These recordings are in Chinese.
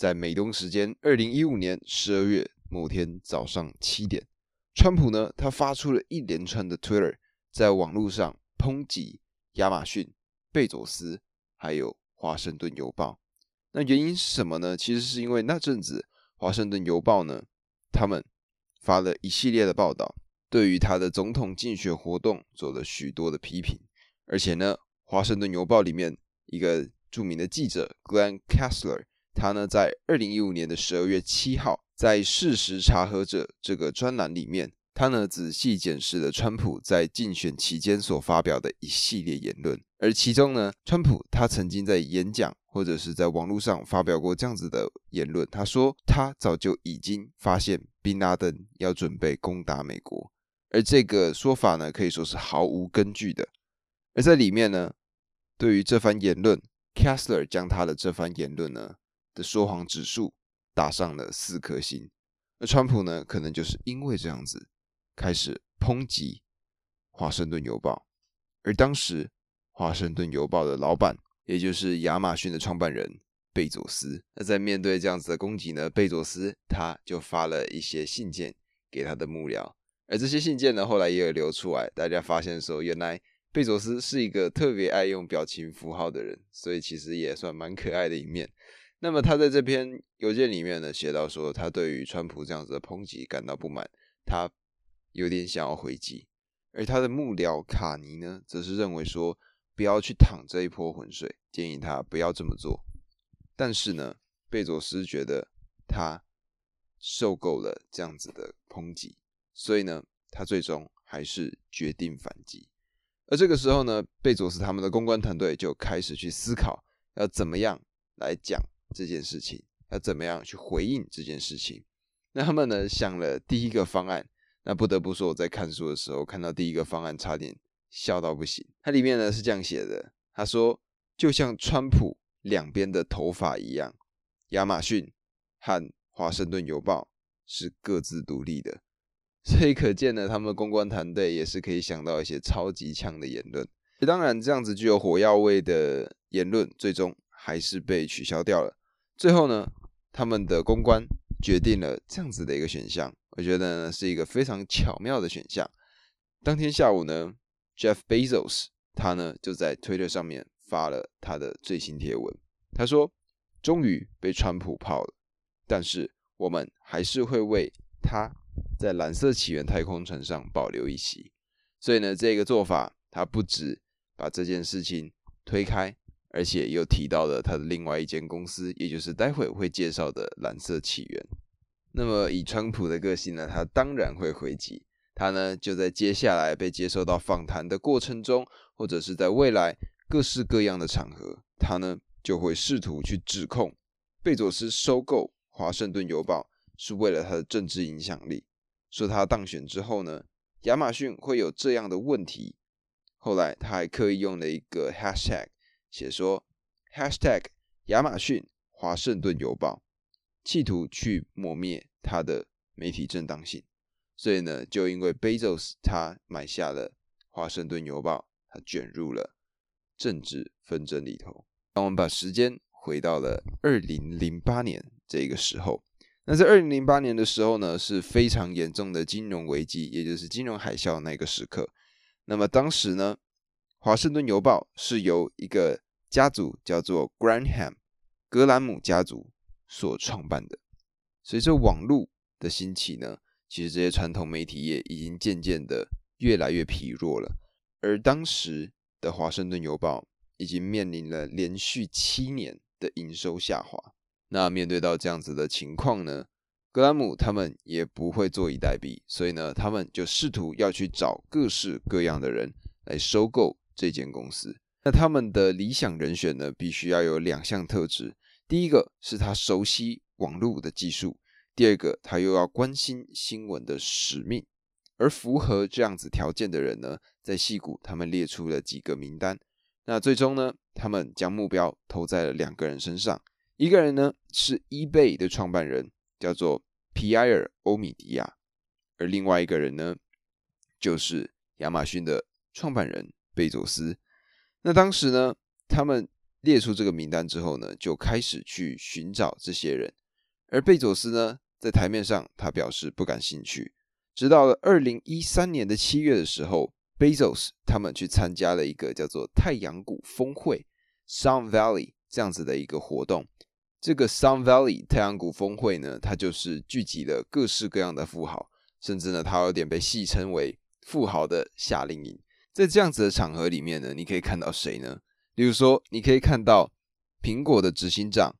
在美东时间二零一五年十二月某天早上七点，川普呢，他发出了一连串的 Twitter，在网络上抨击亚马逊、贝佐斯还有华盛顿邮报。那原因是什么呢？其实是因为那阵子华盛顿邮报呢，他们发了一系列的报道，对于他的总统竞选活动做了许多的批评，而且呢，华盛顿邮报里面一个著名的记者 Glenn Kessler，他呢在二零一五年的十二月七号，在事实查核者这个专栏里面，他呢仔细检视了川普在竞选期间所发表的一系列言论，而其中呢，川普他曾经在演讲或者是在网络上发表过这样子的言论，他说他早就已经发现宾拉登要准备攻打美国，而这个说法呢可以说是毫无根据的，而在里面呢，对于这番言论，Kessler 将他的这番言论呢的说谎指数打上了四颗星，而川普呢可能就是因为这样子。开始抨击华盛顿邮报，而当时华盛顿邮报的老板，也就是亚马逊的创办人贝佐斯，那在面对这样子的攻击呢，贝佐斯他就发了一些信件给他的幕僚，而这些信件呢，后来也有流出来，大家发现说，原来贝佐斯是一个特别爱用表情符号的人，所以其实也算蛮可爱的一面。那么他在这篇邮件里面呢，写到说，他对于川普这样子的抨击感到不满，他。有点想要回击，而他的幕僚卡尼呢，则是认为说不要去淌这一泼浑水，建议他不要这么做。但是呢，贝佐斯觉得他受够了这样子的抨击，所以呢，他最终还是决定反击。而这个时候呢，贝佐斯他们的公关团队就开始去思考要怎么样来讲这件事情，要怎么样去回应这件事情。那他们呢想了第一个方案。那不得不说，我在看书的时候看到第一个方案，差点笑到不行。它里面呢是这样写的：他说，就像川普两边的头发一样，亚马逊和华盛顿邮报是各自独立的。所以可见呢，他们公关团队也是可以想到一些超级强的言论。当然，这样子具有火药味的言论，最终还是被取消掉了。最后呢，他们的公关决定了这样子的一个选项。我觉得呢是一个非常巧妙的选项。当天下午呢，Jeff Bezos 他呢就在 Twitter 上面发了他的最新贴文。他说：“终于被川普泡了，但是我们还是会为他在蓝色起源太空船上保留一席。”所以呢，这个做法他不止把这件事情推开，而且又提到了他的另外一间公司，也就是待会会介绍的蓝色起源。那么以川普的个性呢，他当然会回击。他呢就在接下来被接受到访谈的过程中，或者是在未来各式各样的场合，他呢就会试图去指控贝佐斯收购华盛顿邮报是为了他的政治影响力。说他当选之后呢，亚马逊会有这样的问题。后来他还刻意用了一个 hashtag 写说 hashtag 亚马逊华盛顿邮报。企图去抹灭他的媒体正当性，所以呢，就因为 Bezos 他买下了华盛顿邮报，他卷入了政治纷争里头。当我们把时间回到了二零零八年这个时候，那在二零零八年的时候呢，是非常严重的金融危机，也就是金融海啸那个时刻。那么当时呢，华盛顿邮报是由一个家族叫做 Graham 格兰姆家族。所创办的，随着网络的兴起呢，其实这些传统媒体业已经渐渐的越来越疲弱了。而当时的华盛顿邮报已经面临了连续七年的营收下滑。那面对到这样子的情况呢，格兰姆他们也不会坐以待毙，所以呢，他们就试图要去找各式各样的人来收购这间公司。那他们的理想人选呢，必须要有两项特质。第一个是他熟悉网络的技术，第二个他又要关心新闻的使命。而符合这样子条件的人呢，在戏谷他们列出了几个名单。那最终呢，他们将目标投在了两个人身上。一个人呢是 eBay 的创办人，叫做皮埃尔·欧米迪亚；而另外一个人呢，就是亚马逊的创办人贝佐斯。那当时呢，他们列出这个名单之后呢，就开始去寻找这些人。而贝佐斯呢，在台面上他表示不感兴趣。直到了二零一三年的七月的时候，Bezos 他们去参加了一个叫做太阳谷峰会 （Sun Valley） 这样子的一个活动。这个 Sun Valley 太阳谷峰会呢，它就是聚集了各式各样的富豪，甚至呢，它有点被戏称为“富豪的夏令营”。在这样子的场合里面呢，你可以看到谁呢？例如说，你可以看到苹果的执行长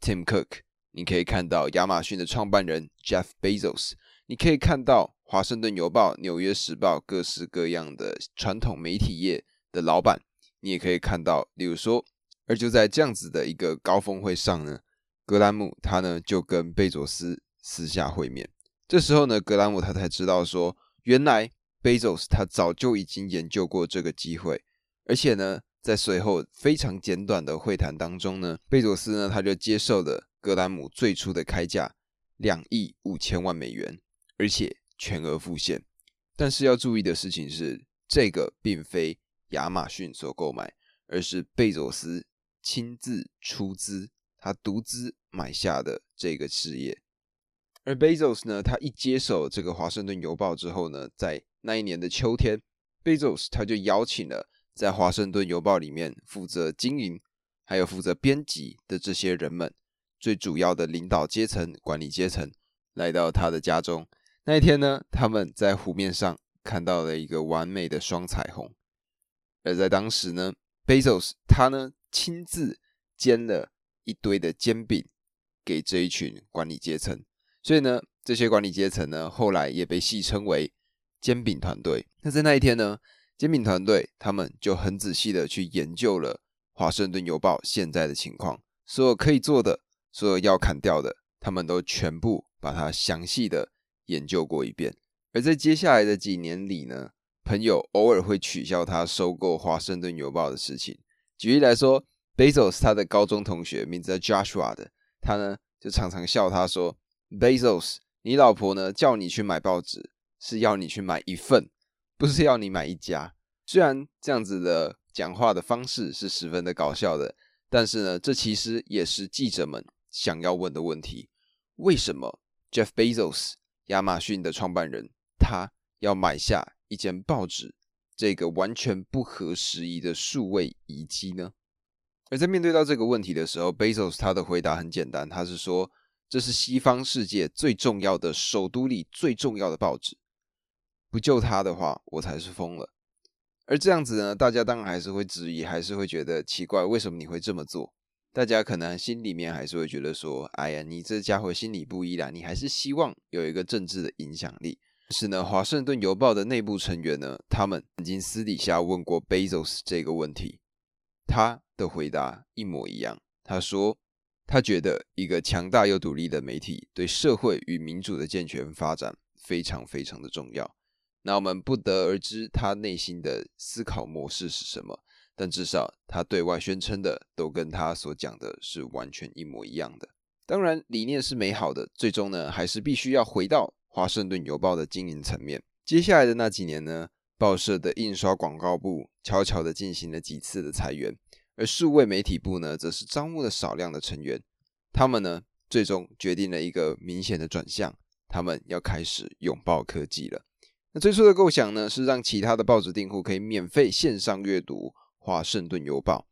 Tim Cook，你可以看到亚马逊的创办人 Jeff Bezos，你可以看到华盛顿邮报、纽约时报各式各样的传统媒体业的老板，你也可以看到，例如说。而就在这样子的一个高峰会上呢，格兰姆他呢就跟贝佐斯私下会面。这时候呢，格兰姆他才知道说，原来贝佐斯他早就已经研究过这个机会，而且呢，在随后非常简短的会谈当中呢，贝佐斯呢他就接受了格兰姆最初的开价两亿五千万美元，而且全额付现。但是要注意的事情是，这个并非亚马逊所购买，而是贝佐斯。亲自出资，他独资买下的这个事业。而 Bezos 呢，他一接手这个华盛顿邮报之后呢，在那一年的秋天，Bezos 他就邀请了在华盛顿邮报里面负责经营，还有负责编辑的这些人们，最主要的领导阶层、管理阶层，来到他的家中。那一天呢，他们在湖面上看到了一个完美的双彩虹。而在当时呢，Bezos 他呢。亲自煎了一堆的煎饼给这一群管理阶层，所以呢，这些管理阶层呢，后来也被戏称为煎饼团队。那在那一天呢，煎饼团队他们就很仔细的去研究了华盛顿邮报现在的情况，所有可以做的，所有要砍掉的，他们都全部把它详细的研究过一遍。而在接下来的几年里呢，朋友偶尔会取笑他收购华盛顿邮报的事情。举例来说，Bezos 他的高中同学名字叫 Joshua 的，他呢就常常笑他说：“Bezos，你老婆呢叫你去买报纸，是要你去买一份，不是要你买一家。”虽然这样子的讲话的方式是十分的搞笑的，但是呢，这其实也是记者们想要问的问题：为什么 Jeff Bezos 亚马逊的创办人他要买下一间报纸？这个完全不合时宜的数位遗迹呢？而在面对到这个问题的时候，Bezos 他的回答很简单，他是说这是西方世界最重要的首都里最重要的报纸，不救他的话，我才是疯了。而这样子呢，大家当然还是会质疑，还是会觉得奇怪，为什么你会这么做？大家可能心里面还是会觉得说，哎呀，你这家伙心里不一啦，你还是希望有一个政治的影响力。是呢，华盛顿邮报的内部成员呢，他们曾经私底下问过 Bezos 这个问题，他的回答一模一样。他说，他觉得一个强大又独立的媒体对社会与民主的健全发展非常非常的重要。那我们不得而知他内心的思考模式是什么，但至少他对外宣称的都跟他所讲的是完全一模一样的。当然，理念是美好的，最终呢，还是必须要回到。华盛顿邮报的经营层面，接下来的那几年呢，报社的印刷广告部悄悄地进行了几次的裁员，而数位媒体部呢，则是招募了少量的成员。他们呢，最终决定了一个明显的转向，他们要开始拥抱科技了。那最初的构想呢，是让其他的报纸订户可以免费线上阅读华盛顿邮报，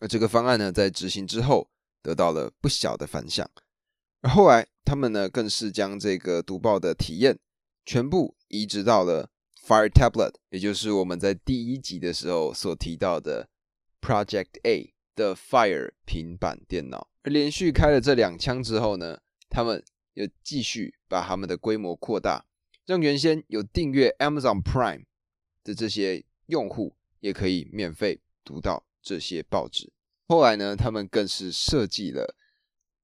而这个方案呢，在执行之后得到了不小的反响。而后来，他们呢更是将这个读报的体验全部移植到了 Fire Tablet，也就是我们在第一集的时候所提到的 Project A 的 Fire 平板电脑。而连续开了这两枪之后呢，他们又继续把他们的规模扩大，让原先有订阅 Amazon Prime 的这些用户也可以免费读到这些报纸。后来呢，他们更是设计了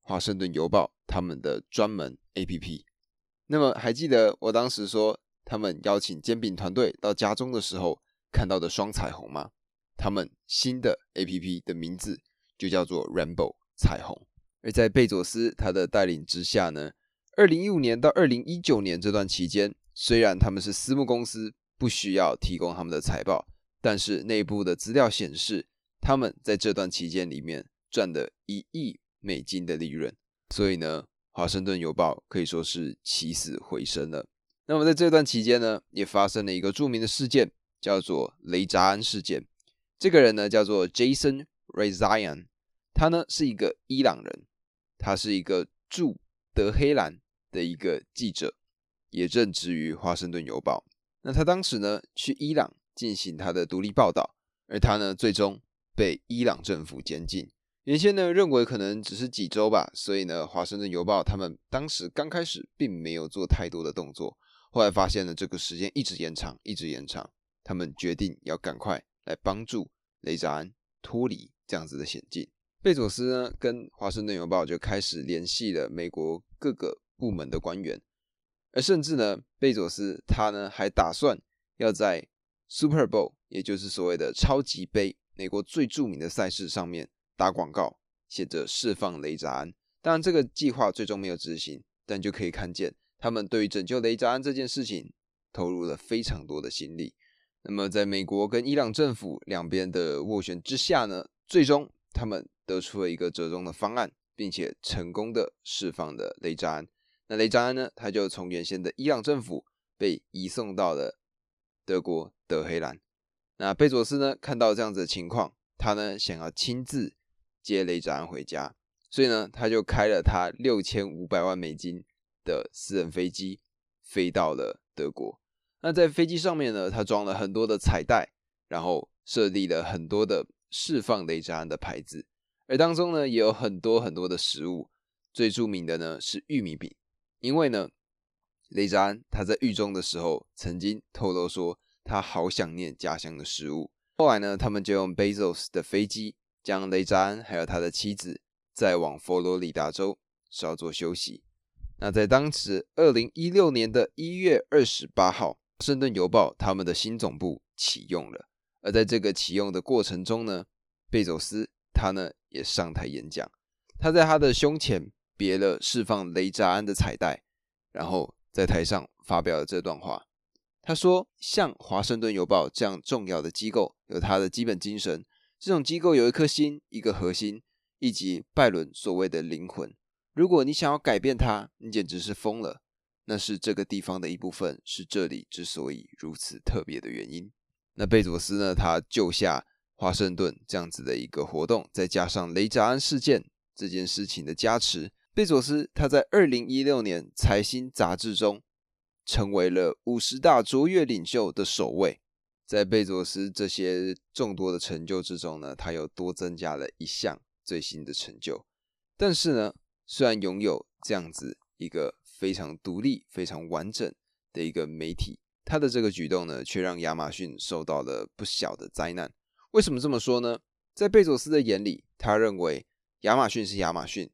华盛顿邮报。他们的专门 APP，那么还记得我当时说他们邀请煎饼团队到家中的时候看到的双彩虹吗？他们新的 APP 的名字就叫做 Rainbow 彩虹。而在贝佐斯他的带领之下呢，二零一五年到二零一九年这段期间，虽然他们是私募公司，不需要提供他们的财报，但是内部的资料显示，他们在这段期间里面赚了一亿美金的利润，所以呢，华盛顿邮报可以说是起死回生了。那么在这段期间呢，也发生了一个著名的事件，叫做雷扎安事件。这个人呢叫做 Jason Rezaian，他呢是一个伊朗人，他是一个驻德黑兰的一个记者，也任职于华盛顿邮报。那他当时呢去伊朗进行他的独立报道，而他呢最终被伊朗政府监禁。原先呢认为可能只是几周吧，所以呢华盛顿邮报他们当时刚开始并没有做太多的动作。后来发现呢，这个时间一直延长，一直延长，他们决定要赶快来帮助雷扎安脱离这样子的险境。贝佐斯呢，跟华盛顿邮报就开始联系了美国各个部门的官员，而甚至呢，贝佐斯他呢还打算要在 Super Bowl，也就是所谓的超级杯，美国最著名的赛事上面打广告，写着释放雷扎安。当然，这个计划最终没有执行，但就可以看见。他们对于拯救雷扎安这件事情投入了非常多的心力。那么，在美国跟伊朗政府两边的斡旋之下呢，最终他们得出了一个折中的方案，并且成功的释放了雷扎安。那雷扎安呢，他就从原先的伊朗政府被移送到了德国德黑兰。那贝佐斯呢，看到这样子的情况，他呢想要亲自接雷扎安回家，所以呢，他就开了他六千五百万美金。的私人飞机飞到了德国。那在飞机上面呢，他装了很多的彩带，然后设立了很多的释放雷扎安的牌子，而当中呢也有很多很多的食物。最著名的呢是玉米饼，因为呢雷扎安他在狱中的时候曾经透露说他好想念家乡的食物。后来呢，他们就用 Bezos 的飞机将雷扎安还有他的妻子载往佛罗里达州稍作休息。那在当时，二零一六年的一月二十八号，《华盛顿邮报》他们的新总部启用了。而在这个启用的过程中呢，贝佐斯他呢也上台演讲。他在他的胸前别了释放雷扎安的彩带，然后在台上发表了这段话。他说：“像《华盛顿邮报》这样重要的机构，有它的基本精神。这种机构有一颗心，一个核心，以及拜伦所谓的灵魂。”如果你想要改变它，你简直是疯了。那是这个地方的一部分，是这里之所以如此特别的原因。那贝佐斯呢？他救下华盛顿这样子的一个活动，再加上雷扎安事件这件事情的加持，贝佐斯他在二零一六年财新杂志中成为了五十大卓越领袖的首位。在贝佐斯这些众多的成就之中呢，他又多增加了一项最新的成就。但是呢？虽然拥有这样子一个非常独立、非常完整的一个媒体，他的这个举动呢，却让亚马逊受到了不小的灾难。为什么这么说呢？在贝佐斯的眼里，他认为亚马逊是亚马逊，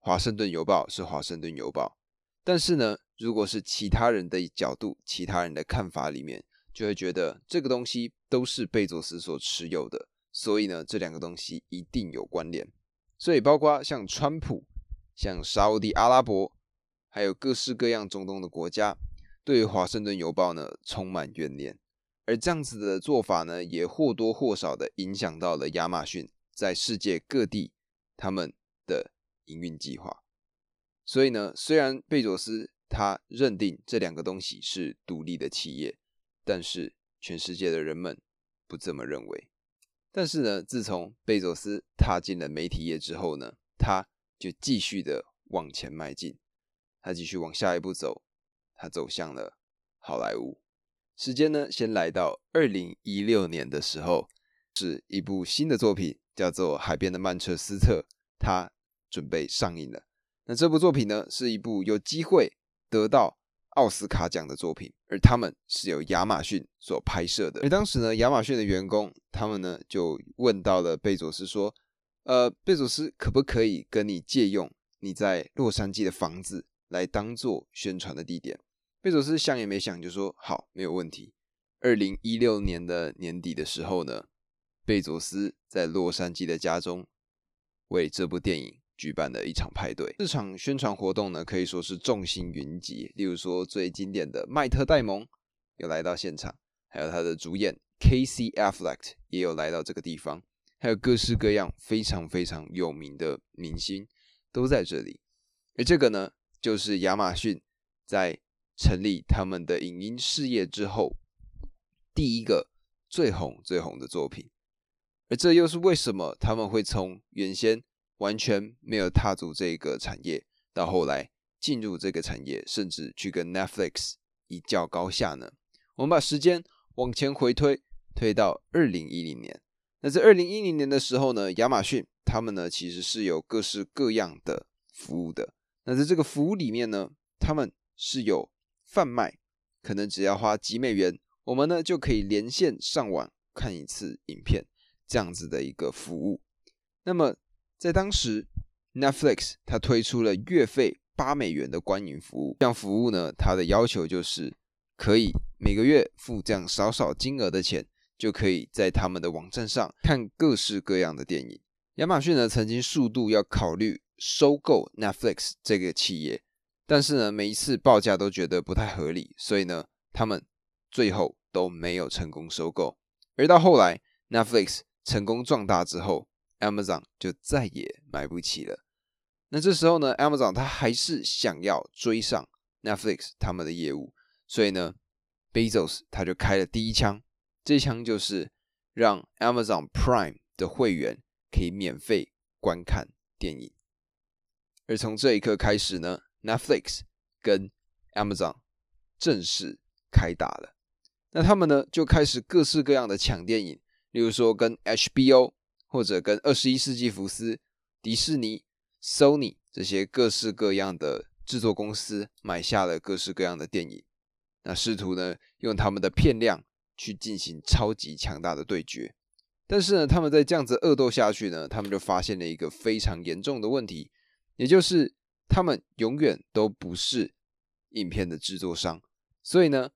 华盛顿邮报是华盛顿邮报。但是呢，如果是其他人的角度、其他人的看法里面，就会觉得这个东西都是贝佐斯所持有的，所以呢，这两个东西一定有关联。所以，包括像川普。像沙地阿拉伯，还有各式各样中东的国家，对华盛顿邮报呢充满怨念，而这样子的做法呢，也或多或少的影响到了亚马逊在世界各地他们的营运计划。所以呢，虽然贝佐斯他认定这两个东西是独立的企业，但是全世界的人们不这么认为。但是呢，自从贝佐斯踏进了媒体业之后呢，他。就继续的往前迈进，他继续往下一步走，他走向了好莱坞。时间呢，先来到二零一六年的时候，是一部新的作品，叫做《海边的曼彻斯特》，他准备上映了。那这部作品呢，是一部有机会得到奥斯卡奖的作品，而他们是由亚马逊所拍摄的。而当时呢，亚马逊的员工他们呢就问到了贝佐斯说。呃，贝佐斯可不可以跟你借用你在洛杉矶的房子来当做宣传的地点？贝佐斯想也没想就说好，没有问题。二零一六年的年底的时候呢，贝佐斯在洛杉矶的家中为这部电影举办的一场派对。这场宣传活动呢，可以说是众星云集。例如说，最经典的迈特戴蒙有来到现场，还有他的主演 K C Affleck 也有来到这个地方。还有各式各样非常非常有名的明星都在这里。而这个呢，就是亚马逊在成立他们的影音事业之后第一个最红最红的作品。而这又是为什么他们会从原先完全没有踏足这个产业，到后来进入这个产业，甚至去跟 Netflix 一较高下呢？我们把时间往前回推，推到二零一零年。那在二零一零年的时候呢，亚马逊他们呢其实是有各式各样的服务的。那在这个服务里面呢，他们是有贩卖，可能只要花几美元，我们呢就可以连线上网看一次影片。这样子的一个服务，那么在当时，Netflix 它推出了月费八美元的观影服务。这样服务呢，它的要求就是可以每个月付这样少少金额的钱，就可以在他们的网站上看各式各样的电影。亚马逊呢曾经数度要考虑收购 Netflix 这个企业，但是呢每一次报价都觉得不太合理，所以呢他们最后都没有成功收购。而到后来，Netflix 成功壮大之后，Amazon 就再也买不起了。那这时候呢，Amazon 它还是想要追上 Netflix 他们的业务，所以呢，Bezos 他就开了第一枪。这枪就是让 Amazon Prime 的会员可以免费观看电影。而从这一刻开始呢，Netflix 跟 Amazon 正式开打了。那他们呢就开始各式各样的抢电影。例如说，跟 HBO 或者跟二十一世纪福斯、迪士尼、Sony 这些各式各样的制作公司买下了各式各样的电影，那试图呢用他们的片量去进行超级强大的对决。但是呢，他们在这样子恶斗下去呢，他们就发现了一个非常严重的问题，也就是他们永远都不是影片的制作商。所以呢，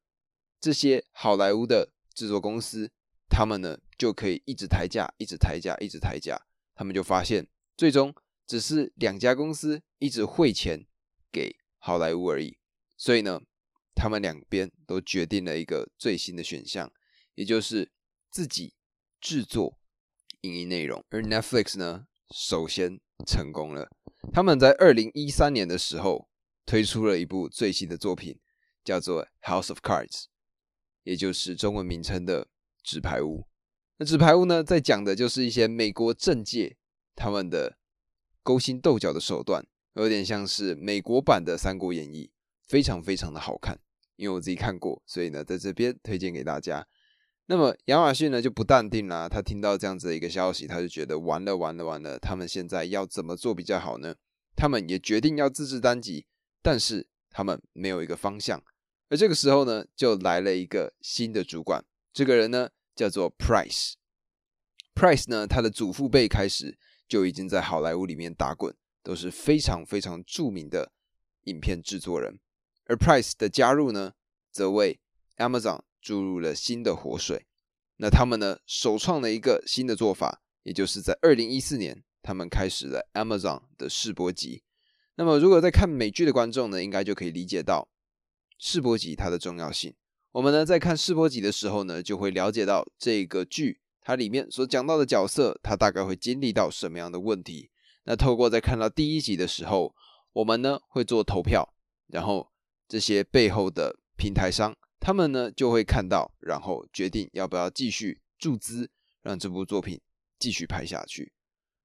这些好莱坞的制作公司。他们呢就可以一直抬价，一直抬价，一直抬价。他们就发现，最终只是两家公司一直汇钱给好莱坞而已。所以呢，他们两边都决定了一个最新的选项，也就是自己制作影音内容。而 Netflix 呢，首先成功了。他们在二零一三年的时候推出了一部最新的作品，叫做《House of Cards》，也就是中文名称的。纸牌屋，那纸牌屋呢，在讲的就是一些美国政界他们的勾心斗角的手段，有点像是美国版的《三国演义》，非常非常的好看。因为我自己看过，所以呢，在这边推荐给大家。那么亚马逊呢就不淡定啦，他听到这样子的一个消息，他就觉得完了完了完了，他们现在要怎么做比较好呢？他们也决定要自制单集，但是他们没有一个方向。而这个时候呢，就来了一个新的主管。这个人呢叫做 Price。Price 呢，他的祖父辈开始就已经在好莱坞里面打滚，都是非常非常著名的影片制作人。而 Price 的加入呢，则为 Amazon 注入了新的活水。那他们呢，首创了一个新的做法，也就是在二零一四年，他们开始了 Amazon 的试播集。那么，如果在看美剧的观众呢，应该就可以理解到试播集它的重要性。我们呢在看试播集的时候呢，就会了解到这个剧它里面所讲到的角色，他大概会经历到什么样的问题。那透过在看到第一集的时候，我们呢会做投票，然后这些背后的平台商，他们呢就会看到，然后决定要不要继续注资，让这部作品继续拍下去。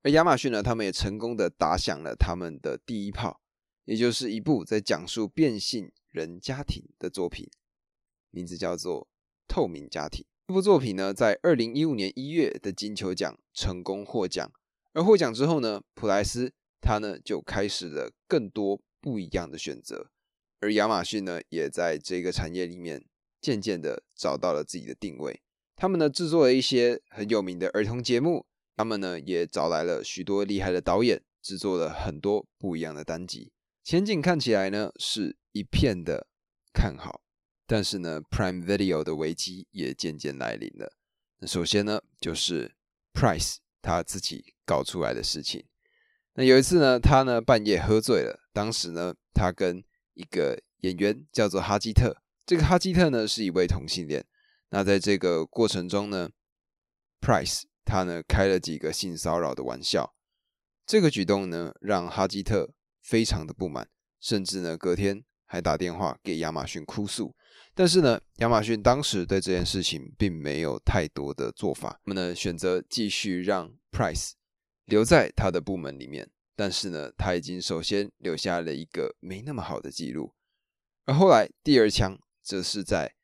而亚马逊呢，他们也成功的打响了他们的第一炮，也就是一部在讲述变性人家庭的作品。名字叫做《透明家庭》。这部作品呢，在二零一五年一月的金球奖成功获奖。而获奖之后呢，普莱斯他呢就开始了更多不一样的选择。而亚马逊呢，也在这个产业里面渐渐的找到了自己的定位。他们呢制作了一些很有名的儿童节目，他们呢也找来了许多厉害的导演，制作了很多不一样的单集。前景看起来呢是一片的看好。但是呢，Prime Video 的危机也渐渐来临了。那首先呢，就是 Price 他自己搞出来的事情。那有一次呢，他呢半夜喝醉了，当时呢，他跟一个演员叫做哈基特。这个哈基特呢是一位同性恋。那在这个过程中呢，Price 他呢开了几个性骚扰的玩笑。这个举动呢让哈基特非常的不满，甚至呢隔天还打电话给亚马逊哭诉。但是呢，亚马逊当时对这件事情并没有太多的做法，那么呢选择继续让 Price 留在他的部门里面。但是呢，他已经首先留下了一个没那么好的记录。而后来第二枪则是在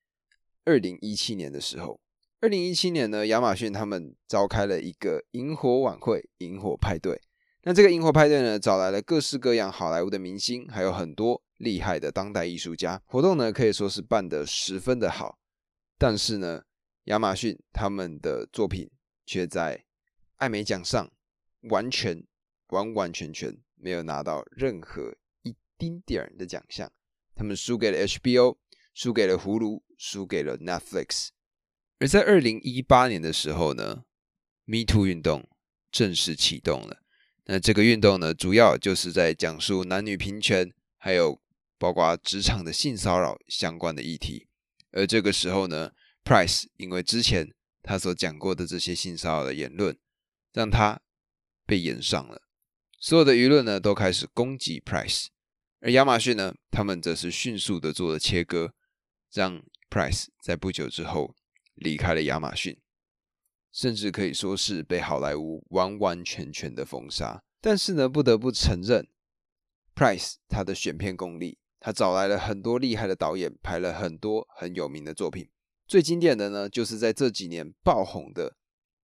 二零一七年的时候。二零一七年呢，亚马逊他们召开了一个萤火晚会、萤火派对。那这个萤火派对呢，找来了各式各样好莱坞的明星，还有很多厉害的当代艺术家。活动呢可以说是办得十分的好。但是呢，亚马逊他们的作品却在艾美奖上完全。完完全全没有拿到任何一丁点儿的奖项，他们输给了 HBO，输给了葫芦，输给了 Netflix。而在二零一八年的时候呢，Me Too 运动正式启动了。那这个运动呢，主要就是在讲述男女平权，还有包括职场的性骚扰相关的议题。而这个时候呢，Price 因为之前他所讲过的这些性骚扰的言论，让他被延上了。所有的舆论呢都开始攻击 Price，而亚马逊呢，他们则是迅速的做了切割，让 Price 在不久之后离开了亚马逊，甚至可以说是被好莱坞完完全全的封杀。但是呢，不得不承认，Price 他的选片功力，他找来了很多厉害的导演，拍了很多很有名的作品。最经典的呢，就是在这几年爆红的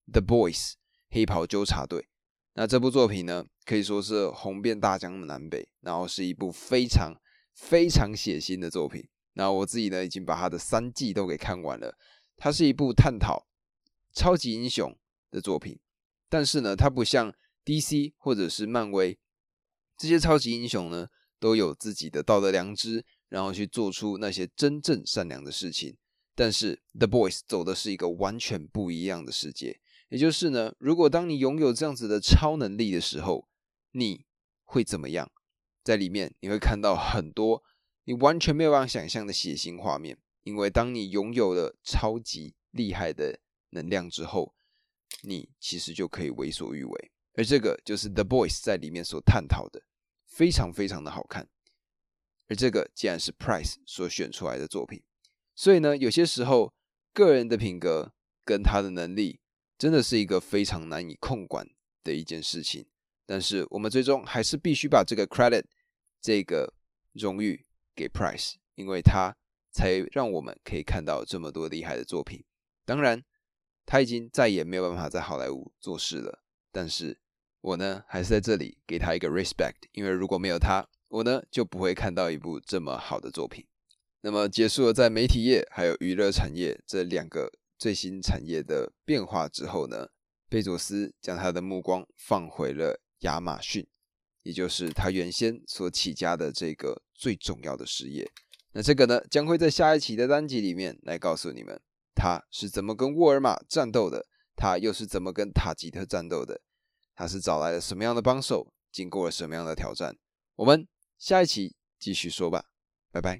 《The Boys》黑袍纠察队。那这部作品呢？可以说是红遍大江南北，然后是一部非常非常血腥的作品。那我自己呢，已经把它的三季都给看完了。它是一部探讨超级英雄的作品，但是呢，它不像 DC 或者是漫威这些超级英雄呢，都有自己的道德良知，然后去做出那些真正善良的事情。但是 The Boys 走的是一个完全不一样的世界，也就是呢，如果当你拥有这样子的超能力的时候，你会怎么样？在里面你会看到很多你完全没有办法想象的血腥画面，因为当你拥有了超级厉害的能量之后，你其实就可以为所欲为。而这个就是《The Boys》在里面所探讨的，非常非常的好看。而这个既然是 Price 所选出来的作品，所以呢，有些时候个人的品格跟他的能力，真的是一个非常难以控管的一件事情。但是我们最终还是必须把这个 credit 这个荣誉给 Price，因为他才让我们可以看到这么多厉害的作品。当然，他已经再也没有办法在好莱坞做事了。但是我呢，还是在这里给他一个 respect，因为如果没有他，我呢就不会看到一部这么好的作品。那么结束了在媒体业还有娱乐产业这两个最新产业的变化之后呢，贝佐斯将他的目光放回了。亚马逊，也就是他原先所起家的这个最重要的事业。那这个呢，将会在下一期的单集里面来告诉你们，他是怎么跟沃尔玛战斗的，他又是怎么跟塔吉特战斗的，他是找来了什么样的帮手，经过了什么样的挑战。我们下一期继续说吧，拜拜。